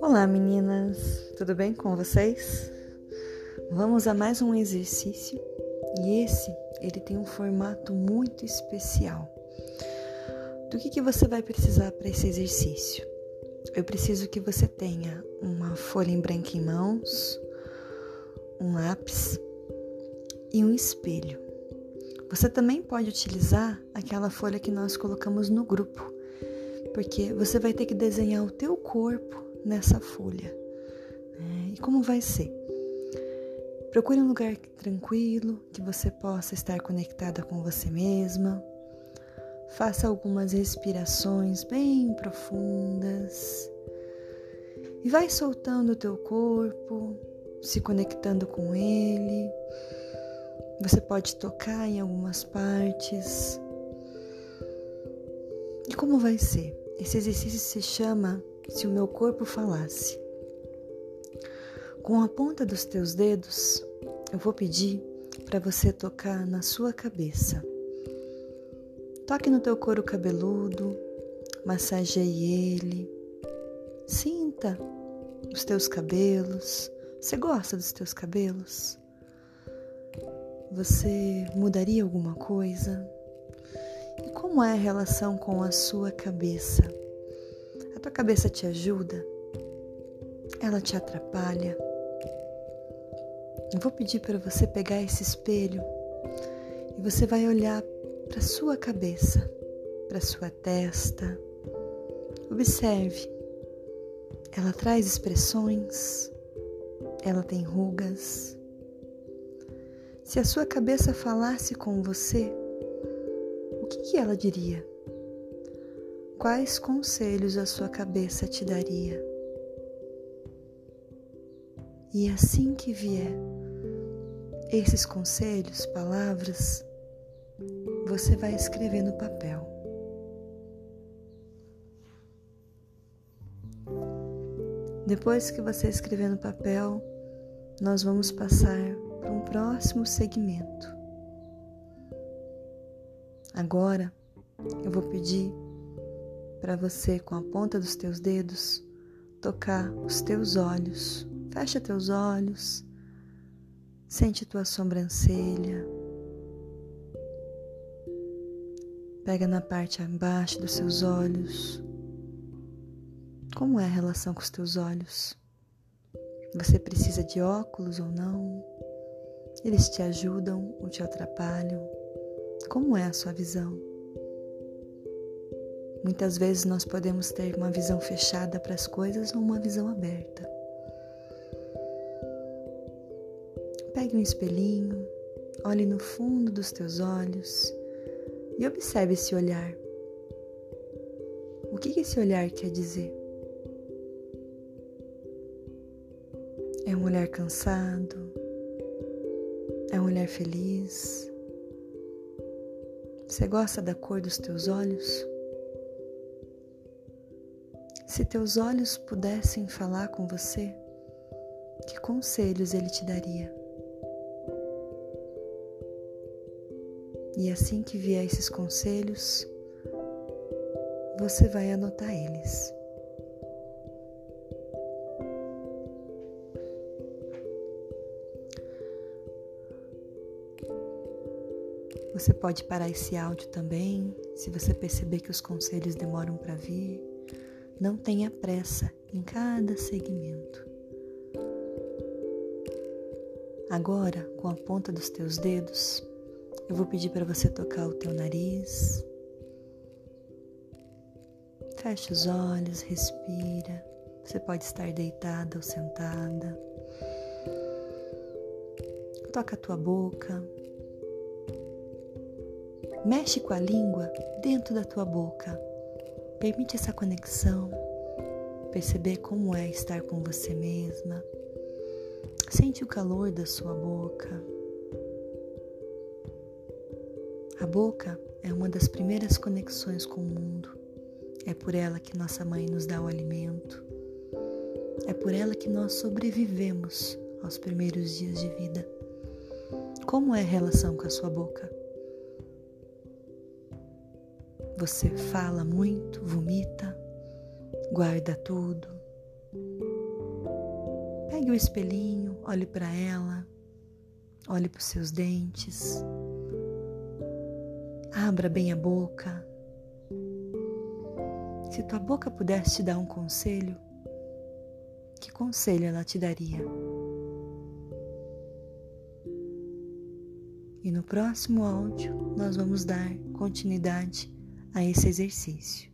Olá meninas, tudo bem com vocês? Vamos a mais um exercício e esse ele tem um formato muito especial. Do que, que você vai precisar para esse exercício? Eu preciso que você tenha uma folha em branco em mãos, um lápis e um espelho. Você também pode utilizar aquela folha que nós colocamos no grupo, porque você vai ter que desenhar o teu corpo nessa folha. Né? E como vai ser? Procure um lugar tranquilo, que você possa estar conectada com você mesma. Faça algumas respirações bem profundas. E vai soltando o teu corpo, se conectando com ele. Você pode tocar em algumas partes. E como vai ser? Esse exercício se chama Se o meu corpo falasse. Com a ponta dos teus dedos, eu vou pedir para você tocar na sua cabeça. Toque no teu couro cabeludo, massageie ele. Sinta os teus cabelos. Você gosta dos teus cabelos? Você mudaria alguma coisa? E como é a relação com a sua cabeça? A tua cabeça te ajuda? Ela te atrapalha? Eu vou pedir para você pegar esse espelho e você vai olhar para sua cabeça, para sua testa. Observe. Ela traz expressões, ela tem rugas, se a sua cabeça falasse com você, o que, ela diria? Quais conselhos a sua cabeça te daria? E assim que vier esses conselhos, palavras, você vai escrever no papel. Depois que você escrever no papel, nós vamos passar um próximo segmento. Agora eu vou pedir para você, com a ponta dos teus dedos, tocar os teus olhos. Fecha teus olhos, sente tua sobrancelha. Pega na parte abaixo dos seus olhos. Como é a relação com os teus olhos? Você precisa de óculos ou não? Eles te ajudam ou te atrapalham? Como é a sua visão? Muitas vezes nós podemos ter uma visão fechada para as coisas ou uma visão aberta. Pegue um espelhinho, olhe no fundo dos teus olhos e observe esse olhar. O que esse olhar quer dizer? É um olhar cansado? É um olhar feliz? Você gosta da cor dos teus olhos? Se teus olhos pudessem falar com você, que conselhos ele te daria? E assim que vier esses conselhos, você vai anotar eles. Você pode parar esse áudio também, se você perceber que os conselhos demoram para vir. Não tenha pressa em cada segmento. Agora, com a ponta dos teus dedos, eu vou pedir para você tocar o teu nariz. Feche os olhos, respira. Você pode estar deitada ou sentada. Toca a tua boca. Mexe com a língua dentro da tua boca. Permite essa conexão, perceber como é estar com você mesma. Sente o calor da sua boca. A boca é uma das primeiras conexões com o mundo. É por ela que nossa mãe nos dá o alimento. É por ela que nós sobrevivemos aos primeiros dias de vida. Como é a relação com a sua boca? Você fala muito, vomita, guarda tudo. Pegue o espelhinho, olhe para ela, olhe para os seus dentes, abra bem a boca. Se tua boca pudesse te dar um conselho, que conselho ela te daria? E no próximo áudio nós vamos dar continuidade a esse exercício.